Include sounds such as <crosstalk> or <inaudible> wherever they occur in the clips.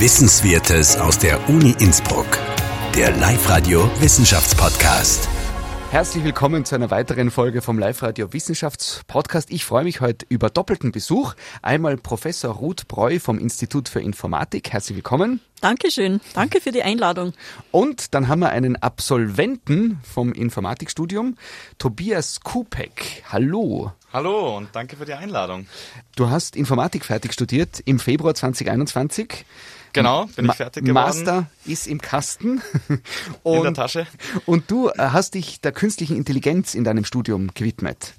Wissenswertes aus der Uni Innsbruck. Der Live-Radio Wissenschaftspodcast. Herzlich willkommen zu einer weiteren Folge vom Live-Radio Wissenschaftspodcast. Ich freue mich heute über doppelten Besuch. Einmal Professor Ruth Breu vom Institut für Informatik. Herzlich willkommen. Dankeschön. Danke für die Einladung. Und dann haben wir einen Absolventen vom Informatikstudium, Tobias Kupek. Hallo. Hallo und danke für die Einladung. Du hast Informatik fertig studiert im Februar 2021. Genau, bin ich fertig geworden. Master ist im Kasten. Und, <laughs> in der Tasche. Und du äh, hast dich der künstlichen Intelligenz in deinem Studium gewidmet.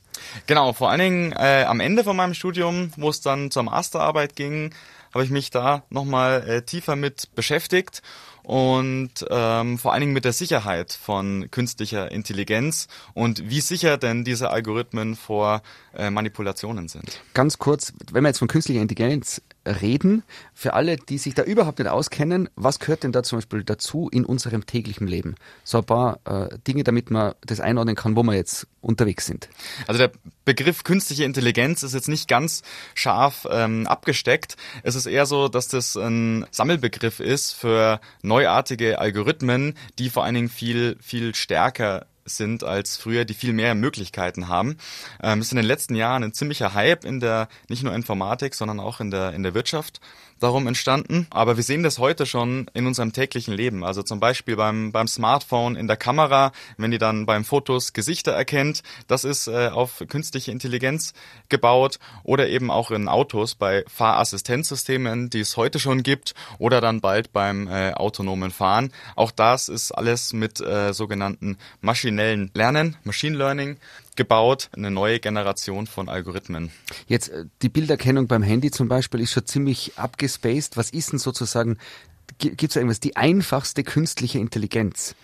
Genau, vor allen Dingen äh, am Ende von meinem Studium, wo es dann zur Masterarbeit ging, habe ich mich da nochmal äh, tiefer mit beschäftigt und ähm, vor allen Dingen mit der Sicherheit von künstlicher Intelligenz und wie sicher denn diese Algorithmen vor äh, Manipulationen sind. Ganz kurz, wenn wir jetzt von künstlicher Intelligenz reden, für alle, die sich da überhaupt nicht auskennen, was gehört denn da zum Beispiel dazu in unserem täglichen Leben? So ein paar äh, Dinge, damit man das einordnen kann, wo wir jetzt unterwegs sind. Also der Begriff künstliche Intelligenz ist jetzt nicht ganz scharf ähm, abgesteckt. Es ist eher so, dass das ein Sammelbegriff ist für neuartige Algorithmen, die vor allen Dingen viel, viel stärker sind als früher, die viel mehr Möglichkeiten haben. Ähm, ist in den letzten Jahren ein ziemlicher Hype in der nicht nur Informatik, sondern auch in der in der Wirtschaft darum entstanden. Aber wir sehen das heute schon in unserem täglichen Leben. Also zum Beispiel beim, beim Smartphone in der Kamera, wenn die dann beim Fotos Gesichter erkennt, das ist äh, auf künstliche Intelligenz gebaut. Oder eben auch in Autos bei Fahrassistenzsystemen, die es heute schon gibt. Oder dann bald beim äh, autonomen Fahren. Auch das ist alles mit äh, sogenannten maschinellen Lernen, Machine Learning gebaut, eine neue Generation von Algorithmen. Jetzt äh, die Bilderkennung beim Handy zum Beispiel ist schon ziemlich abgespaced. Was ist denn sozusagen, gibt es da irgendwas, die einfachste künstliche Intelligenz?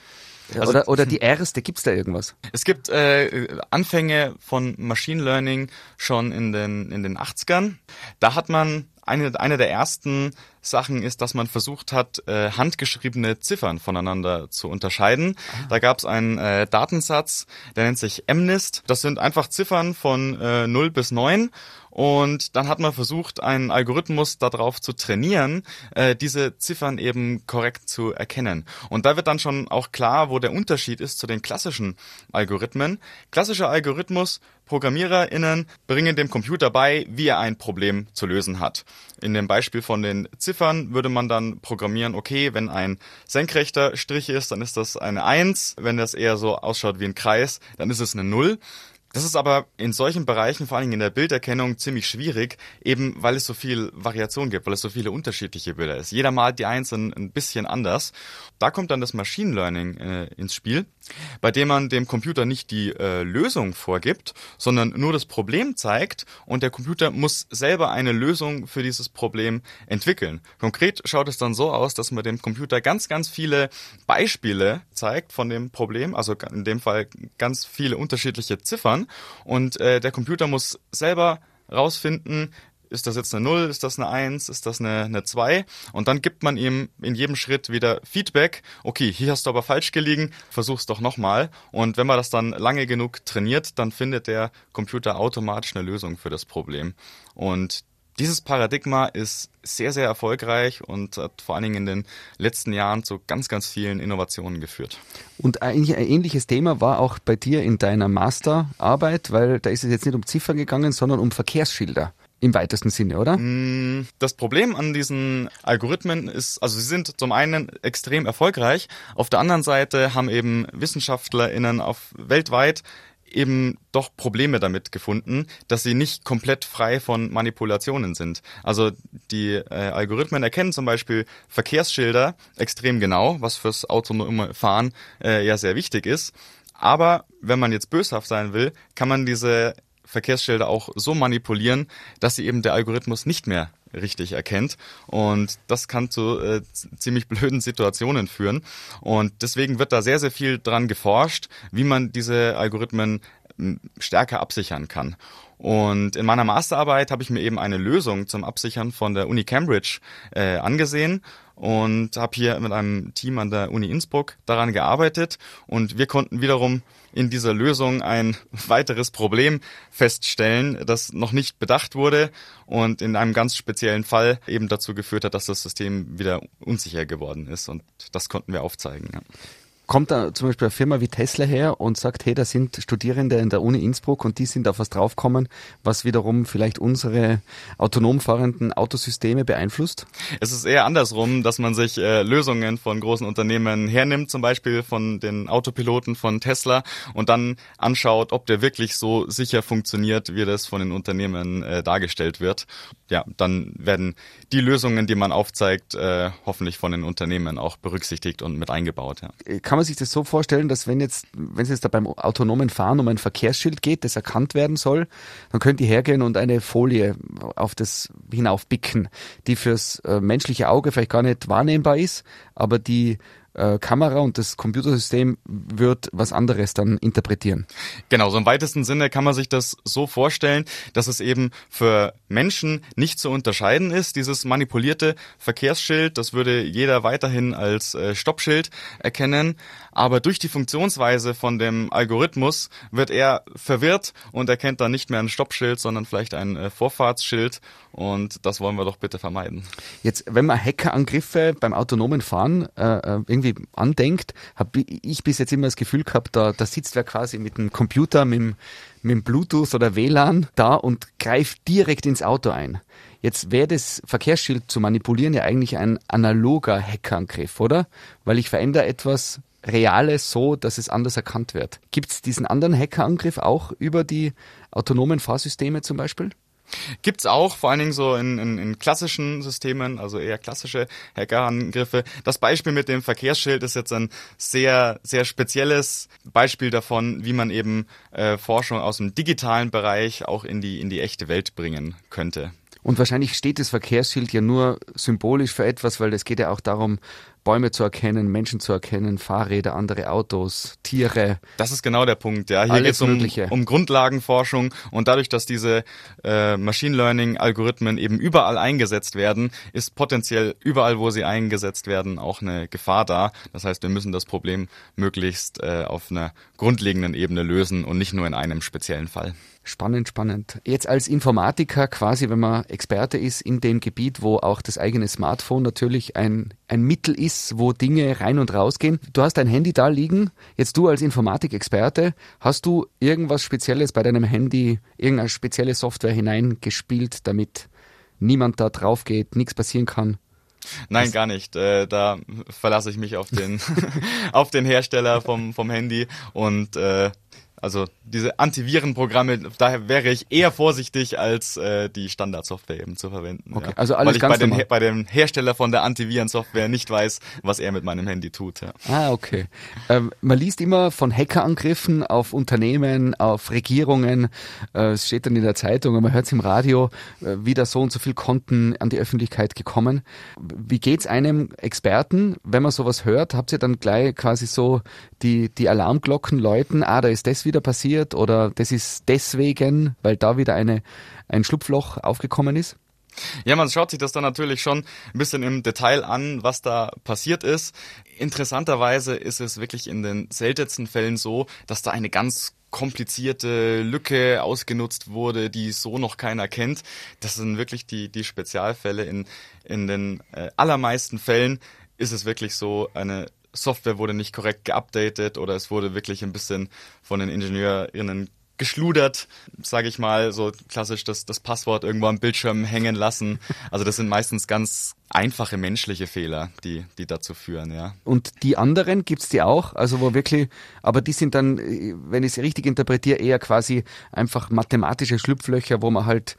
Also, oder, oder <laughs> die erste, gibt es da irgendwas? Es gibt äh, Anfänge von Machine Learning schon in den, in den 80ern. Da hat man eine, eine der ersten Sachen ist, dass man versucht hat, äh, handgeschriebene Ziffern voneinander zu unterscheiden. Ah. Da gab es einen äh, Datensatz, der nennt sich MNIST. Das sind einfach Ziffern von äh, 0 bis 9 und dann hat man versucht, einen Algorithmus darauf zu trainieren, äh, diese Ziffern eben korrekt zu erkennen. Und da wird dann schon auch klar, wo der Unterschied ist zu den klassischen Algorithmen. Klassischer Algorithmus, ProgrammiererInnen bringen dem Computer bei, wie er ein Problem zu lösen hat. In dem Beispiel von den Ziffern würde man dann programmieren, okay, wenn ein senkrechter Strich ist, dann ist das eine 1. Wenn das eher so ausschaut wie ein Kreis, dann ist es eine 0. Das ist aber in solchen Bereichen, vor allem in der Bilderkennung, ziemlich schwierig, eben weil es so viel Variation gibt, weil es so viele unterschiedliche Bilder ist. Jeder malt die einzelnen ein bisschen anders. Da kommt dann das Machine Learning äh, ins Spiel, bei dem man dem Computer nicht die äh, Lösung vorgibt, sondern nur das Problem zeigt und der Computer muss selber eine Lösung für dieses Problem entwickeln. Konkret schaut es dann so aus, dass man dem Computer ganz, ganz viele Beispiele zeigt von dem Problem, also in dem Fall ganz viele unterschiedliche Ziffern und äh, der Computer muss selber rausfinden, ist das jetzt eine 0, ist das eine 1, ist das eine, eine 2? Und dann gibt man ihm in jedem Schritt wieder Feedback. Okay, hier hast du aber falsch gelegen, versuch's doch nochmal. Und wenn man das dann lange genug trainiert, dann findet der Computer automatisch eine Lösung für das Problem. Und dieses Paradigma ist sehr, sehr erfolgreich und hat vor allen Dingen in den letzten Jahren zu ganz, ganz vielen Innovationen geführt. Und eigentlich ein ähnliches Thema war auch bei dir in deiner Masterarbeit, weil da ist es jetzt nicht um Ziffern gegangen, sondern um Verkehrsschilder. Im weitesten Sinne, oder? Mm, das Problem an diesen Algorithmen ist, also sie sind zum einen extrem erfolgreich, auf der anderen Seite haben eben WissenschaftlerInnen auf weltweit eben doch Probleme damit gefunden, dass sie nicht komplett frei von Manipulationen sind. Also die äh, Algorithmen erkennen zum Beispiel Verkehrsschilder extrem genau, was fürs autonome Fahren äh, ja sehr wichtig ist. Aber wenn man jetzt böshaft sein will, kann man diese Verkehrsschilder auch so manipulieren, dass sie eben der Algorithmus nicht mehr richtig erkennt. Und das kann zu äh, ziemlich blöden Situationen führen. Und deswegen wird da sehr, sehr viel dran geforscht, wie man diese Algorithmen stärker absichern kann. Und in meiner Masterarbeit habe ich mir eben eine Lösung zum Absichern von der Uni Cambridge äh, angesehen und habe hier mit einem Team an der Uni Innsbruck daran gearbeitet und wir konnten wiederum in dieser Lösung ein <laughs> weiteres Problem feststellen, das noch nicht bedacht wurde und in einem ganz speziellen Fall eben dazu geführt hat, dass das System wieder unsicher geworden ist. Und das konnten wir aufzeigen. Ja kommt da zum Beispiel eine Firma wie Tesla her und sagt, hey, da sind Studierende in der Uni Innsbruck und die sind auf was draufgekommen, was wiederum vielleicht unsere autonom fahrenden Autosysteme beeinflusst? Es ist eher andersrum, dass man sich äh, Lösungen von großen Unternehmen hernimmt, zum Beispiel von den Autopiloten von Tesla und dann anschaut, ob der wirklich so sicher funktioniert, wie das von den Unternehmen äh, dargestellt wird. Ja, dann werden die Lösungen, die man aufzeigt, äh, hoffentlich von den Unternehmen auch berücksichtigt und mit eingebaut. Ja. Kann kann man sich das so vorstellen, dass wenn jetzt, wenn es jetzt da beim autonomen Fahren um ein Verkehrsschild geht, das erkannt werden soll, dann könnt ihr hergehen und eine Folie auf das hinaufbicken, die fürs äh, menschliche Auge vielleicht gar nicht wahrnehmbar ist, aber die äh, Kamera und das Computersystem wird was anderes dann interpretieren. Genau, so im weitesten Sinne kann man sich das so vorstellen, dass es eben für Menschen nicht zu unterscheiden ist. Dieses manipulierte Verkehrsschild, das würde jeder weiterhin als äh, Stoppschild erkennen. Aber durch die Funktionsweise von dem Algorithmus wird er verwirrt und erkennt dann nicht mehr ein Stoppschild, sondern vielleicht ein äh, Vorfahrtsschild. Und das wollen wir doch bitte vermeiden. Jetzt, wenn man Hackerangriffe beim autonomen Fahren äh, äh irgendwie andenkt, habe ich bis jetzt immer das Gefühl gehabt, da, da sitzt wer quasi mit dem Computer, mit dem, mit dem Bluetooth oder WLAN da und greift direkt ins Auto ein. Jetzt wäre das Verkehrsschild zu manipulieren ja eigentlich ein analoger Hackerangriff, oder? Weil ich verändere etwas Reales so, dass es anders erkannt wird. Gibt es diesen anderen Hackerangriff auch über die autonomen Fahrsysteme zum Beispiel? Gibt's auch, vor allen Dingen so in, in, in klassischen Systemen, also eher klassische Hackerangriffe. Das Beispiel mit dem Verkehrsschild ist jetzt ein sehr, sehr spezielles Beispiel davon, wie man eben äh, Forschung aus dem digitalen Bereich auch in die, in die echte Welt bringen könnte. Und wahrscheinlich steht das Verkehrsschild ja nur symbolisch für etwas, weil es geht ja auch darum, Bäume zu erkennen, Menschen zu erkennen, Fahrräder, andere Autos, Tiere. Das ist genau der Punkt, ja. Hier geht es um, um Grundlagenforschung und dadurch, dass diese äh, Machine Learning-Algorithmen eben überall eingesetzt werden, ist potenziell überall, wo sie eingesetzt werden, auch eine Gefahr da. Das heißt, wir müssen das Problem möglichst äh, auf einer grundlegenden Ebene lösen und nicht nur in einem speziellen Fall. Spannend, spannend. Jetzt als Informatiker quasi, wenn man Experte ist in dem Gebiet, wo auch das eigene Smartphone natürlich ein, ein Mittel ist, wo Dinge rein und raus gehen. Du hast dein Handy da liegen. Jetzt du als Informatikexperte, hast du irgendwas Spezielles bei deinem Handy, irgendeine spezielle Software hineingespielt, damit niemand da drauf geht, nichts passieren kann? Nein, gar nicht. Äh, da verlasse ich mich auf den, <laughs> auf den Hersteller vom, vom Handy und äh, also diese Antivirenprogramme, daher wäre ich eher vorsichtig, als äh, die Standardsoftware eben zu verwenden. Okay, ja. also alles Weil ich ganz bei, den, bei dem Hersteller von der Antivirensoftware nicht weiß, was er mit meinem Handy tut. Ja. Ah, okay. Ähm, man liest immer von Hackerangriffen auf Unternehmen, auf Regierungen. Äh, es steht dann in der Zeitung und man hört es im Radio, äh, wieder so und so viel Konten an die Öffentlichkeit gekommen. Wie geht's einem Experten, wenn man sowas hört? Habt ihr dann gleich quasi so die, die Alarmglocken läuten? Ah, da ist das wieder passiert oder das ist deswegen, weil da wieder eine, ein Schlupfloch aufgekommen ist? Ja, man schaut sich das dann natürlich schon ein bisschen im Detail an, was da passiert ist. Interessanterweise ist es wirklich in den seltensten Fällen so, dass da eine ganz komplizierte Lücke ausgenutzt wurde, die so noch keiner kennt. Das sind wirklich die, die Spezialfälle. In, in den äh, allermeisten Fällen ist es wirklich so eine Software wurde nicht korrekt geupdatet oder es wurde wirklich ein bisschen von den IngenieurInnen geschludert, sage ich mal, so klassisch das, das Passwort irgendwo am Bildschirm hängen lassen. Also das sind meistens ganz einfache menschliche Fehler, die, die dazu führen, ja. Und die anderen gibt's die auch, also wo wirklich, aber die sind dann, wenn ich es richtig interpretiere, eher quasi einfach mathematische Schlupflöcher, wo man halt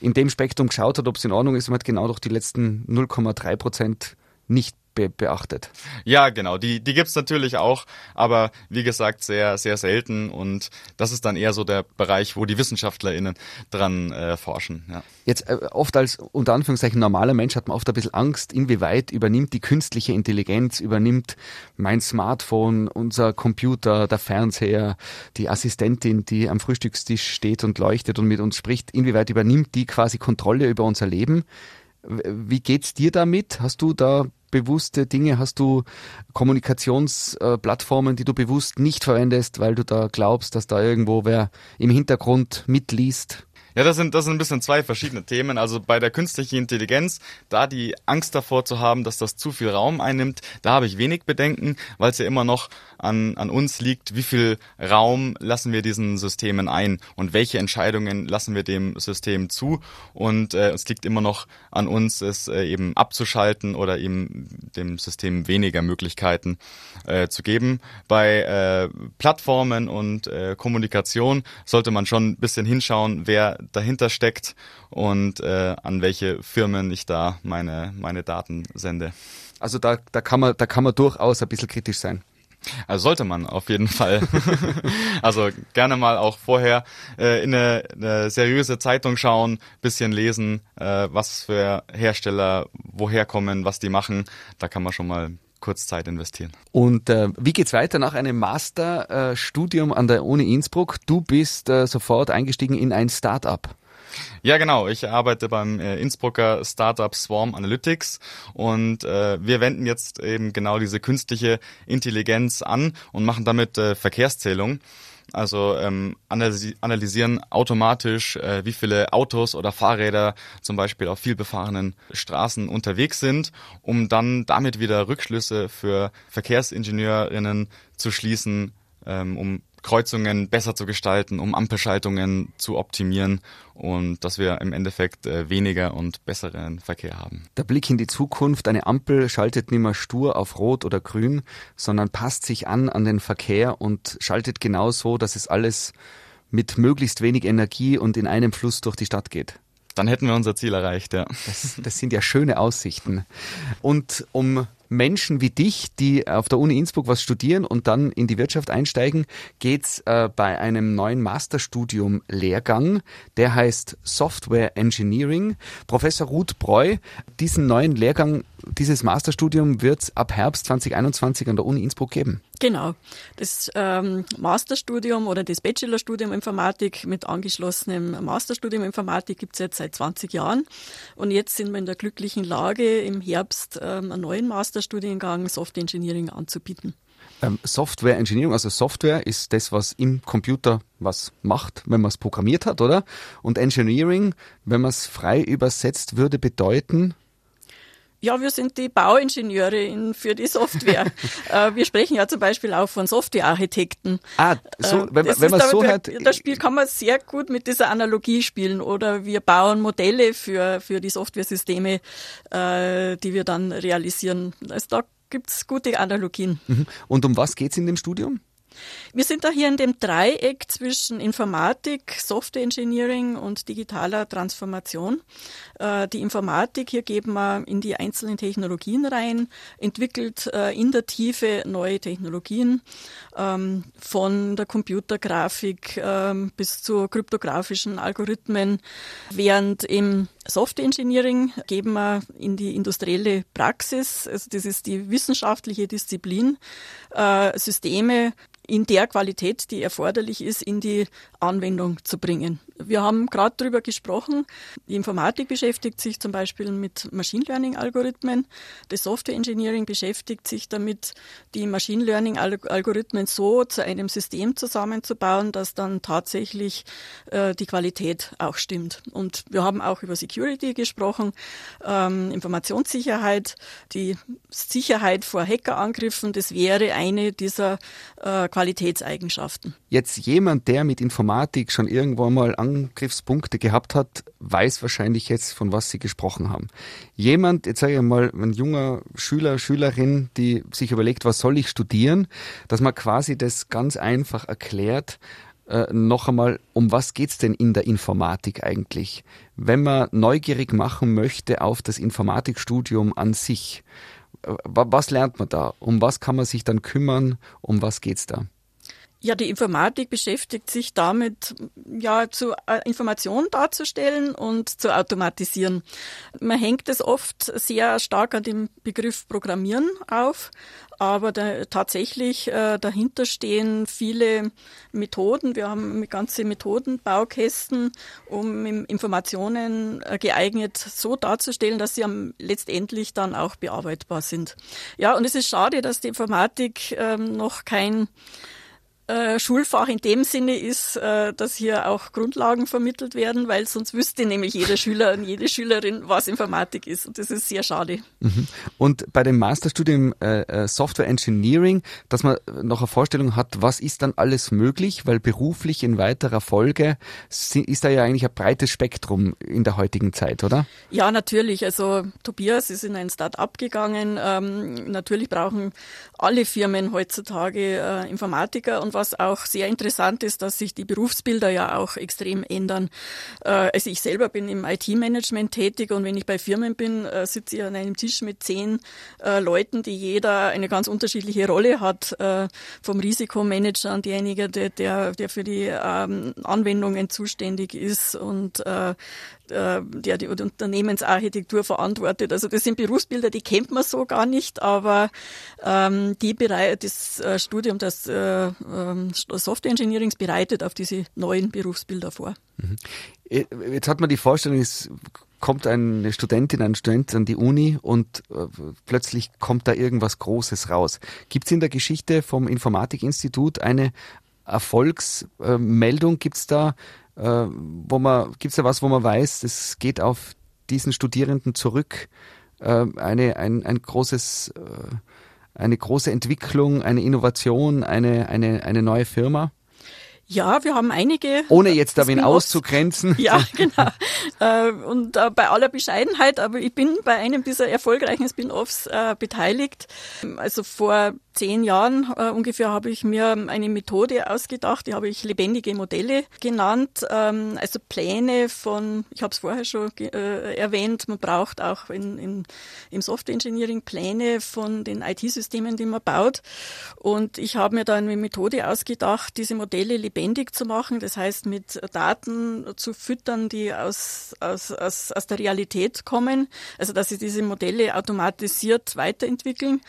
in dem Spektrum geschaut hat, ob es in Ordnung ist und hat genau durch die letzten 0,3 Prozent nicht be beachtet. Ja, genau, die, die gibt's natürlich auch, aber wie gesagt, sehr, sehr selten und das ist dann eher so der Bereich, wo die WissenschaftlerInnen dran äh, forschen. Ja. Jetzt äh, oft als unter Anführungszeichen normaler Mensch hat man oft ein bisschen Angst, inwieweit übernimmt die künstliche Intelligenz, übernimmt mein Smartphone, unser Computer, der Fernseher, die Assistentin, die am Frühstückstisch steht und leuchtet und mit uns spricht, inwieweit übernimmt die quasi Kontrolle über unser Leben? Wie geht's dir damit? Hast du da bewusste Dinge? Hast du Kommunikationsplattformen, die du bewusst nicht verwendest, weil du da glaubst, dass da irgendwo wer im Hintergrund mitliest? Ja, das sind, das sind ein bisschen zwei verschiedene Themen. Also bei der künstlichen Intelligenz, da die Angst davor zu haben, dass das zu viel Raum einnimmt, da habe ich wenig Bedenken, weil es ja immer noch an, an uns liegt, wie viel Raum lassen wir diesen Systemen ein und welche Entscheidungen lassen wir dem System zu. Und äh, es liegt immer noch an uns, es äh, eben abzuschalten oder eben dem System weniger Möglichkeiten äh, zu geben. Bei äh, Plattformen und äh, Kommunikation sollte man schon ein bisschen hinschauen, wer dahinter steckt und äh, an welche Firmen ich da meine, meine Daten sende. Also da, da, kann man, da kann man durchaus ein bisschen kritisch sein. Also sollte man auf jeden Fall. <laughs> also gerne mal auch vorher äh, in eine, eine seriöse Zeitung schauen, bisschen lesen, äh, was für Hersteller woher kommen, was die machen. Da kann man schon mal kurz Zeit investieren. Und äh, wie geht's weiter nach einem Masterstudium an der Uni Innsbruck? Du bist äh, sofort eingestiegen in ein Start-up. Ja, genau. Ich arbeite beim äh, Innsbrucker Startup Swarm Analytics und äh, wir wenden jetzt eben genau diese künstliche Intelligenz an und machen damit äh, Verkehrszählung. Also ähm, analysieren automatisch, äh, wie viele Autos oder Fahrräder zum Beispiel auf vielbefahrenen Straßen unterwegs sind, um dann damit wieder Rückschlüsse für Verkehrsingenieurinnen zu schließen, ähm, um Kreuzungen besser zu gestalten, um Ampelschaltungen zu optimieren und dass wir im Endeffekt äh, weniger und besseren Verkehr haben. Der Blick in die Zukunft, eine Ampel schaltet nicht mehr stur auf Rot oder Grün, sondern passt sich an an den Verkehr und schaltet genau so, dass es alles mit möglichst wenig Energie und in einem Fluss durch die Stadt geht. Dann hätten wir unser Ziel erreicht, ja. Das, das sind ja schöne Aussichten. Und um Menschen wie dich, die auf der Uni Innsbruck was studieren und dann in die Wirtschaft einsteigen, geht's äh, bei einem neuen Masterstudium-Lehrgang, der heißt Software Engineering. Professor Ruth Breu, diesen neuen Lehrgang, dieses Masterstudium wird es ab Herbst 2021 an der Uni Innsbruck geben. Genau. Das ähm, Masterstudium oder das Bachelorstudium Informatik mit angeschlossenem Masterstudium Informatik gibt es jetzt seit 20 Jahren. Und jetzt sind wir in der glücklichen Lage, im Herbst ähm, einen neuen Masterstudiengang Software Engineering anzubieten. Ähm, Software Engineering, also Software ist das, was im Computer was macht, wenn man es programmiert hat, oder? Und Engineering, wenn man es frei übersetzt, würde bedeuten, ja, wir sind die Bauingenieure für die Software. <laughs> Äh, wir sprechen ja zum Beispiel auch von Softwarearchitekten. Ah, so, äh, wenn, wenn man so hört. Das Spiel kann man sehr gut mit dieser Analogie spielen. Oder wir bauen Modelle für, für die Softwaresysteme, äh, die wir dann realisieren. Also da gibt's gute Analogien. Mhm. Und um was geht's in dem Studium? Wir sind da hier in dem Dreieck zwischen Informatik, Software Engineering und digitaler Transformation. Äh, die Informatik, hier geben wir in die einzelnen Technologien rein, entwickelt äh, in der Tiefe neue Technologien, ähm, von der Computergrafik ähm, bis zu kryptografischen Algorithmen, während im Software Engineering geben wir in die industrielle Praxis, also das ist die wissenschaftliche Disziplin, äh, Systeme in der Qualität, die erforderlich ist, in die Anwendung zu bringen. Wir haben gerade darüber gesprochen, die Informatik beschäftigt sich zum Beispiel mit Machine Learning Algorithmen, das Software Engineering beschäftigt sich damit, die Machine Learning Algorithmen so zu einem System zusammenzubauen, dass dann tatsächlich äh, die Qualität auch stimmt. Und wir haben auch über Security gesprochen, ähm, Informationssicherheit, die Sicherheit vor Hackerangriffen, das wäre eine dieser äh, Qualitätseigenschaften. Jetzt jemand, der mit Informatik schon irgendwo mal Angriffspunkte gehabt hat, weiß wahrscheinlich jetzt, von was Sie gesprochen haben. Jemand, jetzt sage ich mal, ein junger Schüler, Schülerin, die sich überlegt, was soll ich studieren, dass man quasi das ganz einfach erklärt, äh, noch einmal, um was geht's denn in der Informatik eigentlich? Wenn man neugierig machen möchte auf das Informatikstudium an sich, was lernt man da? Um was kann man sich dann kümmern? Um was geht's da? Ja, die Informatik beschäftigt sich damit, ja, zu äh, Informationen darzustellen und zu automatisieren. Man hängt es oft sehr stark an dem Begriff Programmieren auf, aber da, tatsächlich äh, dahinter stehen viele Methoden. Wir haben ganze Methodenbaukästen, um Informationen äh, geeignet so darzustellen, dass sie am, letztendlich dann auch bearbeitbar sind. Ja, und es ist schade, dass die Informatik ähm, noch kein äh, Schulfach in dem Sinne ist, äh, dass hier auch Grundlagen vermittelt werden, weil sonst wüsste nämlich jeder Schüler und jede Schülerin, was Informatik ist. Und das ist sehr schade. Mhm. Und bei dem Masterstudium äh, Software Engineering, dass man noch eine Vorstellung hat, was ist dann alles möglich, weil beruflich in weiterer Folge ist da ja eigentlich ein breites Spektrum in der heutigen Zeit, oder? Ja, natürlich. Also Tobias ist in ein Start-up gegangen. Ähm, natürlich brauchen alle Firmen heutzutage Informatiker und was auch sehr interessant ist, dass sich die Berufsbilder ja auch extrem ändern. Äh, also ich selber bin im IT-Management tätig und wenn ich bei Firmen bin, äh, sitze ich an einem Tisch mit zehn äh, Leuten, die jeder eine ganz unterschiedliche Rolle hat, vom Risikomanager an derjenige, der, der, der für die ähm, Anwendungen zuständig ist und der die Unternehmensarchitektur verantwortet. Also das sind Berufsbilder, die kennt man so gar nicht, aber ähm, die bereit, das Studium des äh, ähm, Software Engineering bereitet auf diese neuen Berufsbilder vor. Mhm. Jetzt hat man die Vorstellung, es kommt eine Studentin, ein Student an die Uni und äh, plötzlich kommt da irgendwas Großes raus. Gibt es in der Geschichte vom Informatikinstitut eine Erfolgsmeldung? Äh, Gibt es da, äh, wo man, gibt's da was, wo man weiß, es geht auf diesen Studierenden zurück? Äh, eine, ein, ein großes äh, eine große Entwicklung, eine Innovation, eine, eine, eine neue Firma? Ja, wir haben einige. Ohne jetzt da wen auszugrenzen. <laughs> Ja, <laughs> genau. Äh, und äh, bei aller Bescheidenheit, aber ich bin bei einem dieser erfolgreichen Spin-offs äh, beteiligt. Also vor zehn Jahren äh, ungefähr habe ich mir eine Methode ausgedacht, die habe ich lebendige Modelle genannt, ähm, also Pläne von, ich habe es vorher schon äh, erwähnt, man braucht auch in, in, im Software Engineering Pläne von den IT-Systemen, die man baut. Und ich habe mir da eine Methode ausgedacht, diese Modelle lebendig zu machen, das heißt mit Daten zu füttern, die aus, aus, aus, aus der Realität kommen, also dass sie diese Modelle automatisiert weiterentwickeln.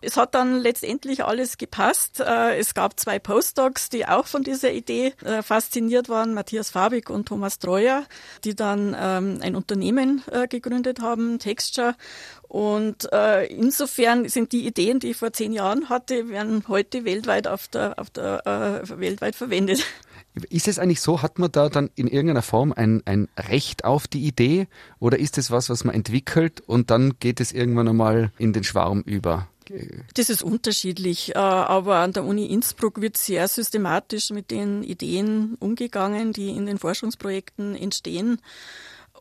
Es hat dann letztendlich alles gepasst. Äh, es gab zwei Postdocs, die auch von dieser Idee äh, fasziniert waren, Matthias Fabig und Thomas Treuer, die dann ähm, ein Unternehmen äh, gegründet haben, Texture. Und insofern sind die Ideen, die ich vor zehn Jahren hatte, werden heute weltweit auf der, auf der weltweit verwendet. Ist es eigentlich so, hat man da dann in irgendeiner Form ein, ein Recht auf die Idee oder ist es was, was man entwickelt und dann geht es irgendwann einmal in den Schwarm über? Das ist unterschiedlich, äh, aber an der Uni Innsbruck wird sehr systematisch mit den Ideen umgegangen, die in den Forschungsprojekten entstehen.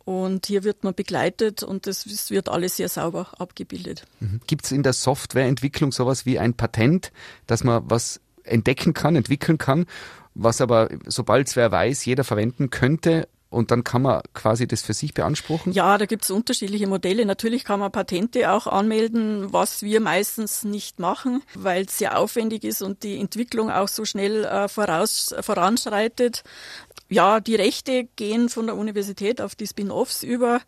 Und hier wird man begleitet und das wird alles sehr sauber abgebildet. Mhm. Gibt es in der Softwareentwicklung sowas wie ein Patent, dass man was entdecken kann, entwickeln kann, was aber, sobald es wer weiß, jeder verwenden könnte und dann kann man quasi das für sich beanspruchen? Ja, da gibt es unterschiedliche Modelle. Natürlich kann man Patente auch anmelden, was wir meistens nicht machen, weil es sehr aufwendig ist und die Entwicklung auch so schnell äh, voraus, voranschreitet ja, die Rechte gehen von der Universität auf die Spin-offs über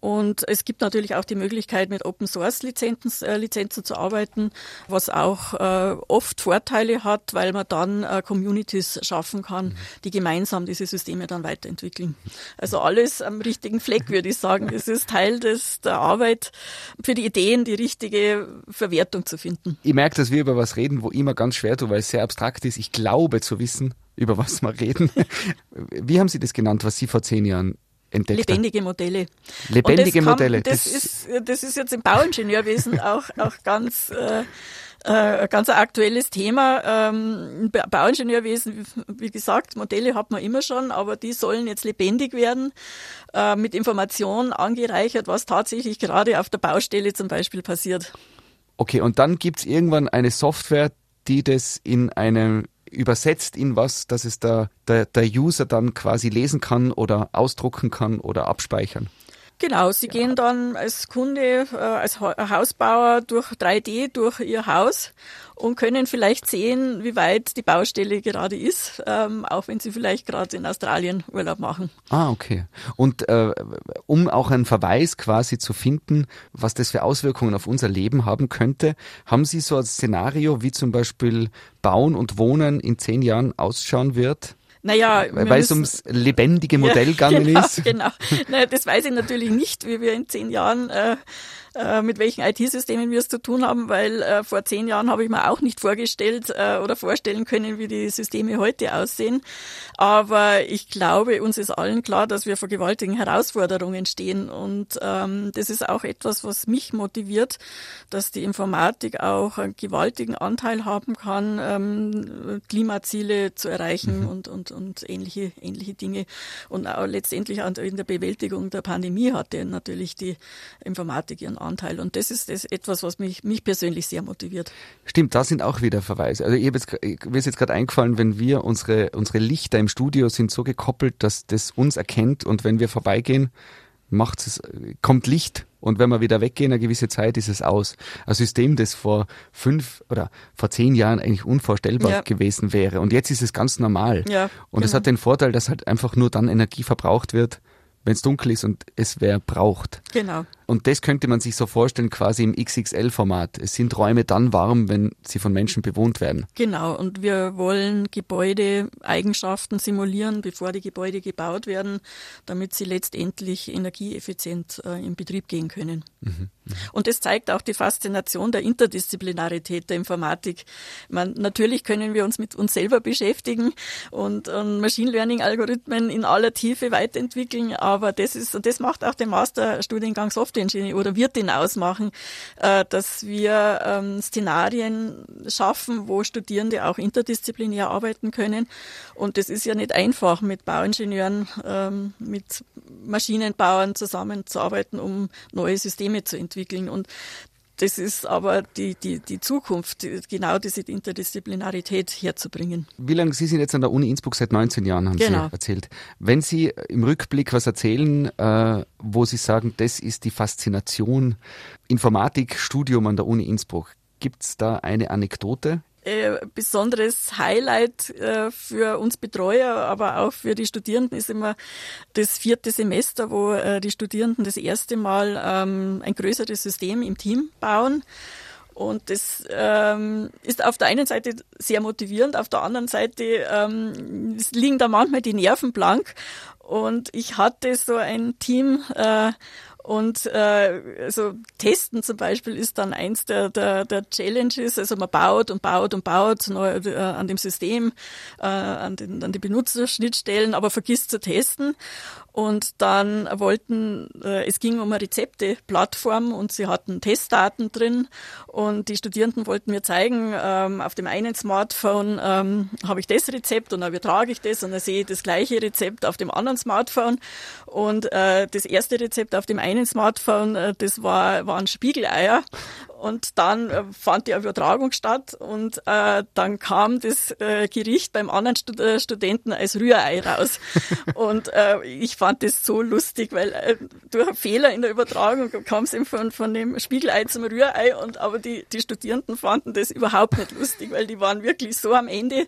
und es gibt natürlich auch die Möglichkeit, mit Open Source Lizenzen, äh, Lizenzen zu arbeiten, was auch äh, oft Vorteile hat, weil man dann äh, Communities schaffen kann, die gemeinsam diese Systeme dann weiterentwickeln. Also alles am richtigen Fleck, würde ich sagen. Es ist Teil des, der Arbeit, für die Ideen die richtige Verwertung zu finden. Ich merke, dass wir über was reden, wo immer ganz schwer weil es sehr abstrakt ist. Ich glaube zu wissen, über was wir reden. <laughs> Wie haben Sie das genannt, was Sie vor zehn Jahren entdeckt Lebendige haben? Modelle. Lebendige das Modelle. das, das, ist, das ist jetzt im Bauingenieurwesen auch, auch ganz, äh, äh, ganz ein aktuelles Thema. Ähm, Bauingenieurwesen, wie gesagt, Modelle hat man immer schon, aber die sollen jetzt lebendig werden, äh, mit Informationen angereichert, was tatsächlich gerade auf der Baustelle zum Beispiel passiert. Okay, und dann gibt's irgendwann eine Software, die das in einem übersetzt in was, dass es der, der, der User dann quasi lesen kann oder ausdrucken kann oder abspeichern. Genau, Sie gehen dann als Kunde, äh, als Hausbauer durch 3D durch Ihr Haus und können vielleicht sehen, wie weit die Baustelle gerade ist, ähm, auch wenn Sie vielleicht gerade in Australien Urlaub machen. Ah, okay. Und äh, um auch einen Verweis quasi zu finden, was das für Auswirkungen auf unser Leben haben könnte, haben Sie so ein Szenario, wie zum Beispiel Bauen und Wohnen in zehn Jahren ausschauen wird? Naja, weil es ums lebendige Modell ja, gegangen <laughs> genau, ist. Genau. Naja, das weiß ich natürlich nicht, wie wir in zehn Jahren äh, äh, mit welchen IT-Systemen wir es zu tun haben, weil äh, vor zehn Jahren habe ich mir auch nicht vorgestellt äh, oder vorstellen können, wie die Systeme heute aussehen. Aber ich glaube, uns ist allen klar, dass wir vor gewaltigen Herausforderungen stehen. Und ähm, das ist auch etwas, was mich motiviert, dass die Informatik auch einen gewaltigen Anteil haben kann, ähm, Klimaziele zu erreichen mhm. und, und, und ähnliche, ähnliche Dinge. Und auch letztendlich in der Bewältigung der Pandemie hatte natürlich die Informatik ihren Anteil. Und das ist das etwas, was mich, mich persönlich sehr motiviert. Stimmt, da sind auch wieder Verweise. Also jetzt, mir ist jetzt gerade eingefallen, wenn wir unsere, unsere Lichter im Studio sind so gekoppelt, dass das uns erkennt und wenn wir vorbeigehen, macht es, kommt Licht und wenn wir wieder weggehen, eine gewisse Zeit ist es aus. Ein System, das vor fünf oder vor zehn Jahren eigentlich unvorstellbar ja. gewesen wäre. Und jetzt ist es ganz normal. Ja, und es genau. hat den Vorteil, dass halt einfach nur dann Energie verbraucht wird, wenn es dunkel ist und es wer braucht. Genau. Und das könnte man sich so vorstellen, quasi im XXL-Format. Es sind Räume dann warm, wenn sie von Menschen bewohnt werden. Genau. Und wir wollen Gebäudeeigenschaften simulieren, bevor die Gebäude gebaut werden, damit sie letztendlich energieeffizient äh, in Betrieb gehen können. Mhm. Und das zeigt auch die Faszination der Interdisziplinarität der Informatik. Man, natürlich können wir uns mit uns selber beschäftigen und, und Machine Learning Algorithmen in aller Tiefe weiterentwickeln, aber das ist, das macht auch den Masterstudiengang Software Engineering oder wird den ausmachen, äh, dass wir ähm, Szenarien schaffen, wo Studierende auch interdisziplinär arbeiten können. Und das ist ja nicht einfach, mit Bauingenieuren, ähm, mit Maschinenbauern zusammenzuarbeiten, um neue Systeme zu entwickeln. Und das ist aber die, die, die Zukunft, genau diese Interdisziplinarität herzubringen. Wie lange Sie sind jetzt an der Uni Innsbruck? Seit 19 Jahren, haben genau. Sie erzählt. Wenn Sie im Rückblick was erzählen, äh, wo Sie sagen, das ist die Faszination Informatikstudium an der Uni Innsbruck, gibt es da eine Anekdote, äh, besonderes Highlight äh, für uns Betreuer, aber auch für die Studierenden ist immer das vierte Semester, wo äh, die Studierenden das erste Mal ähm, ein größeres System im Team bauen. Und das ähm, ist auf der einen Seite sehr motivierend, auf der anderen Seite ähm, liegen da manchmal die Nerven blank. Und ich hatte so ein Team, äh, und äh, also Testen zum Beispiel ist dann eins der, der, der Challenges. Also man baut und baut und baut neu, äh, an dem System, äh, an, den, an die Benutzerschnittstellen, aber vergisst zu testen. Und dann wollten, äh, es ging um eine Rezepte-Plattform und sie hatten Testdaten drin. Und die Studierenden wollten mir zeigen, ähm, auf dem einen Smartphone ähm, habe ich das Rezept und dann übertrage ich das und dann sehe ich das gleiche Rezept auf dem anderen Smartphone. Und äh, das erste Rezept auf dem einen Smartphone, äh, das war, waren Spiegeleier und dann äh, fand die Übertragung statt und äh, dann kam das äh, Gericht beim anderen Stud äh, Studenten als Rührei raus. <laughs> und äh, ich fand das so lustig, weil äh, durch einen Fehler in der Übertragung kam es eben von, von dem Spiegelei zum Rührei und aber die, die Studierenden fanden das überhaupt nicht lustig, weil die waren wirklich so am Ende.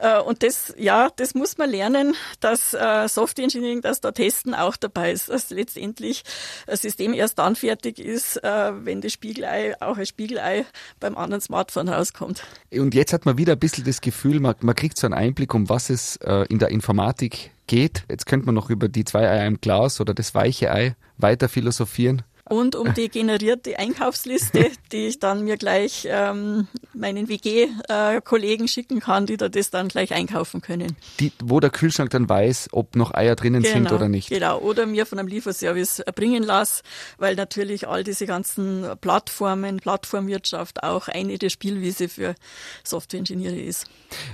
Äh, und das, ja, das muss man lernen, dass äh, Software Engineering, dass da Testen auch dabei ist, dass letztendlich das System erst dann fertig ist, äh, wenn das Spiegelei auch ein Spiegelei beim anderen Smartphone rauskommt. Und jetzt hat man wieder ein bisschen das Gefühl, man, man kriegt so einen Einblick, um was es äh, in der Informatik geht. Jetzt könnte man noch über die zwei Eier im Glas oder das weiche Ei weiter philosophieren und um die generierte Einkaufsliste, die ich dann mir gleich ähm, meinen WG-Kollegen schicken kann, die da das dann gleich einkaufen können. Die, wo der Kühlschrank dann weiß, ob noch Eier drinnen genau, sind oder nicht. Genau, oder mir von einem Lieferservice bringen lasse, weil natürlich all diese ganzen Plattformen, Plattformwirtschaft auch eine der Spielwiese für Softwareingenieure ist.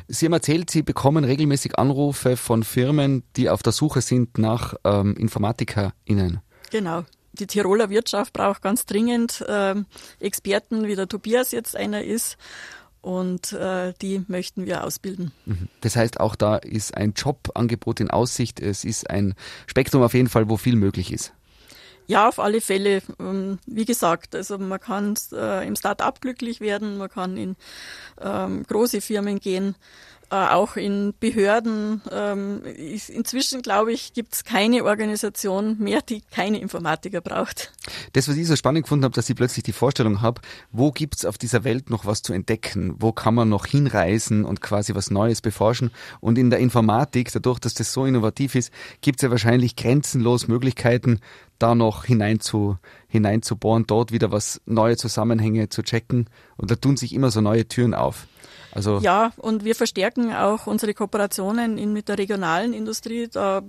Sie haben erzählt, Sie bekommen regelmäßig Anrufe von Firmen, die auf der Suche sind nach ähm, InformatikerInnen. Genau die Tiroler Wirtschaft braucht ganz dringend äh, Experten, wie der Tobias jetzt einer ist. Und äh, die möchten wir ausbilden. Mhm. Das heißt, auch da ist ein Jobangebot in Aussicht. Es ist ein Spektrum auf jeden Fall, wo viel möglich ist. Ja, auf alle Fälle. Ähm, wie gesagt, also man kann äh, im Start-up glücklich werden, man kann in ähm, große Firmen gehen. Äh, auch in Behörden. Ähm, inzwischen, glaube ich, gibt es keine Organisation mehr, die keine Informatiker braucht. Das, was ich so spannend gefunden habe, dass ich plötzlich die Vorstellung habe, wo gibt es auf dieser Welt noch was zu entdecken? Wo kann man noch hinreisen und quasi was Neues beforschen? Und in der Informatik, dadurch, dass das so innovativ ist, gibt es ja wahrscheinlich grenzenlos Möglichkeiten, da noch hinein zu, hineinzubohren, dort wieder was neue Zusammenhänge zu checken. Und da tun sich immer so neue Türen auf. Also ja, und wir verstärken auch unsere Kooperationen in, mit der regionalen Industrie. Da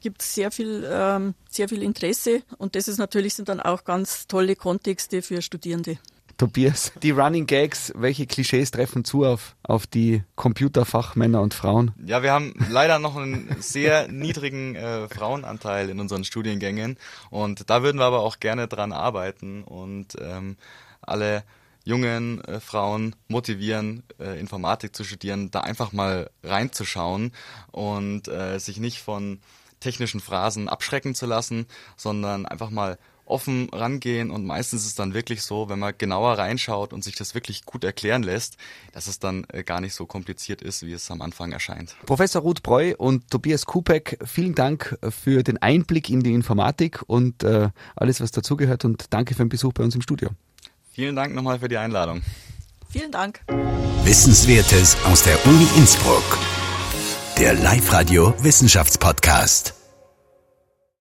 gibt es sehr viel, ähm, sehr viel Interesse und das ist natürlich sind dann auch ganz tolle Kontexte für Studierende. Tobias, die Running Gags, welche Klischees treffen zu auf, auf die Computerfachmänner und Frauen? Ja, wir haben leider noch einen sehr niedrigen äh, Frauenanteil in unseren Studiengängen und da würden wir aber auch gerne dran arbeiten und ähm, alle jungen äh, Frauen motivieren, äh, Informatik zu studieren, da einfach mal reinzuschauen und äh, sich nicht von technischen Phrasen abschrecken zu lassen, sondern einfach mal offen rangehen und meistens ist es dann wirklich so, wenn man genauer reinschaut und sich das wirklich gut erklären lässt, dass es dann äh, gar nicht so kompliziert ist, wie es am Anfang erscheint. Professor Ruth Breu und Tobias Kupek, vielen Dank für den Einblick in die Informatik und äh, alles, was dazugehört und danke für den Besuch bei uns im Studio. Vielen Dank nochmal für die Einladung. Vielen Dank. Wissenswertes aus der Uni Innsbruck. Der Live-Radio Wissenschaftspodcast.